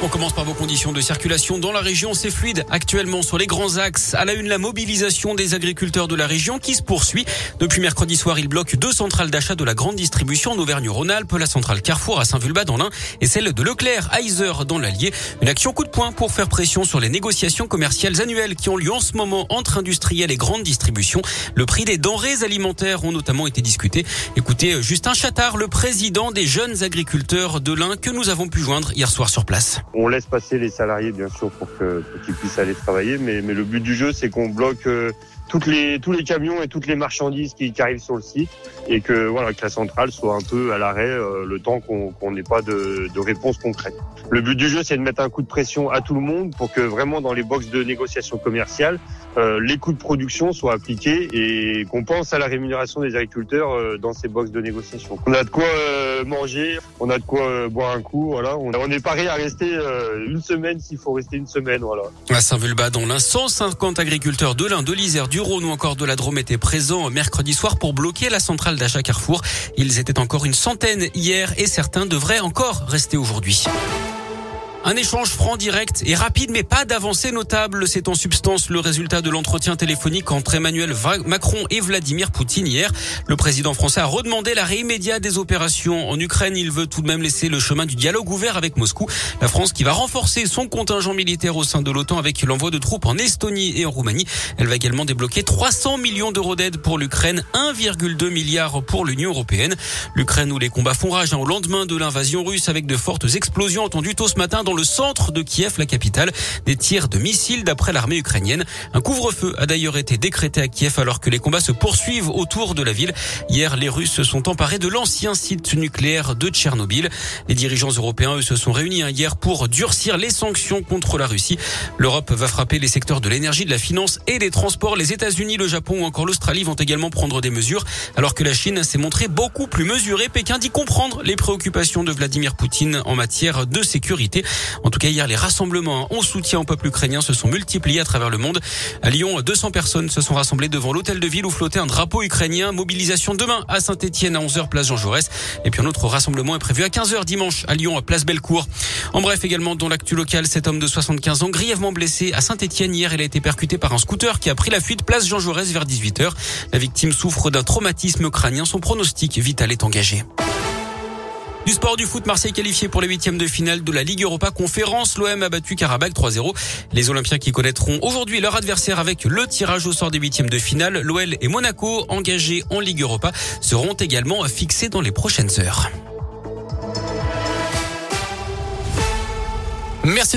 On commence par vos conditions de circulation dans la région. C'est fluide actuellement sur les grands axes. À la une, la mobilisation des agriculteurs de la région qui se poursuit. Depuis mercredi soir, ils bloquent deux centrales d'achat de la grande distribution en Auvergne-Rhône-Alpes, la centrale Carrefour à Saint-Vulbas dans l'Ain et celle de Leclerc à Iser dans l'Allier. Une action coup de poing pour faire pression sur les négociations commerciales annuelles qui ont lieu en ce moment entre industriels et grandes distributions. Le prix des denrées alimentaires ont notamment été discutés. Écoutez Justin Chattard, le président des jeunes agriculteurs de l'Ain que nous avons pu joindre hier soir sur place. On laisse passer les salariés, bien sûr, pour qu'ils puissent aller travailler, mais, mais le but du jeu, c'est qu'on bloque euh, toutes les tous les camions et toutes les marchandises qui, qui, arrivent sur le site et que voilà que la centrale soit un peu à l'arrêt euh, le temps qu'on n'ait pas de, de réponse concrète. Le but du jeu, c'est de mettre un coup de pression à tout le monde pour que vraiment dans les boxes de négociation commerciale, euh, les coûts de production soient appliqués et qu'on pense à la rémunération des agriculteurs euh, dans ces boxes de négociation. On a de quoi euh, manger, on a de quoi euh, boire un coup, voilà. On, est paré à rester une semaine s'il faut rester une semaine, voilà. À Saint-Vulbas, dans l'Ain, 150 agriculteurs de l'Ain, de l'Isère, du Rhône ou encore de la Drôme étaient présents mercredi soir pour bloquer la centrale d'achat Carrefour. Ils étaient encore une centaine hier et certains devraient encore rester aujourd'hui. Un échange franc, direct et rapide, mais pas d'avancée notable. C'est en substance le résultat de l'entretien téléphonique entre Emmanuel Macron et Vladimir Poutine hier. Le président français a redemandé l'arrêt immédiat des opérations en Ukraine. Il veut tout de même laisser le chemin du dialogue ouvert avec Moscou. La France qui va renforcer son contingent militaire au sein de l'OTAN avec l'envoi de troupes en Estonie et en Roumanie. Elle va également débloquer 300 millions d'euros d'aide pour l'Ukraine, 1,2 milliard pour l'Union européenne. L'Ukraine où les combats font rage hein, au lendemain de l'invasion russe avec de fortes explosions entendues tôt ce matin dans le centre de Kiev, la capitale. Des tirs de missiles d'après l'armée ukrainienne. Un couvre-feu a d'ailleurs été décrété à Kiev alors que les combats se poursuivent autour de la ville. Hier, les Russes se sont emparés de l'ancien site nucléaire de Tchernobyl. Les dirigeants européens, eux, se sont réunis hein, hier pour durcir les sanctions contre la Russie. L'Europe va frapper les secteurs de l'énergie, de la finance et des transports. Les États-Unis, le Japon ou encore l'Australie vont également prendre des mesures alors que la Chine s'est montrée beaucoup plus mesurée. Pékin dit comprendre les préoccupations de Vladimir Poutine en matière de sécurité. En tout cas, hier, les rassemblements en soutien au peuple ukrainien se sont multipliés à travers le monde. À Lyon, 200 personnes se sont rassemblées devant l'hôtel de ville où flottait un drapeau ukrainien. Mobilisation demain à Saint-Etienne à 11h, place Jean Jaurès. Et puis un autre rassemblement est prévu à 15h dimanche à Lyon, à place Bellecour. En bref, également dans l'actu local, cet homme de 75 ans grièvement blessé à Saint-Etienne hier, il a été percuté par un scooter qui a pris la fuite place Jean Jaurès vers 18h. La victime souffre d'un traumatisme crânien. Son pronostic vital est engagé. Du sport du foot, Marseille qualifié pour les huitièmes de finale de la Ligue Europa Conférence. L'OM a battu Karabakh 3-0. Les Olympiens qui connaîtront aujourd'hui leur adversaire avec le tirage au sort des huitièmes de finale. L'OL et Monaco, engagés en Ligue Europa, seront également fixés dans les prochaines heures. Merci de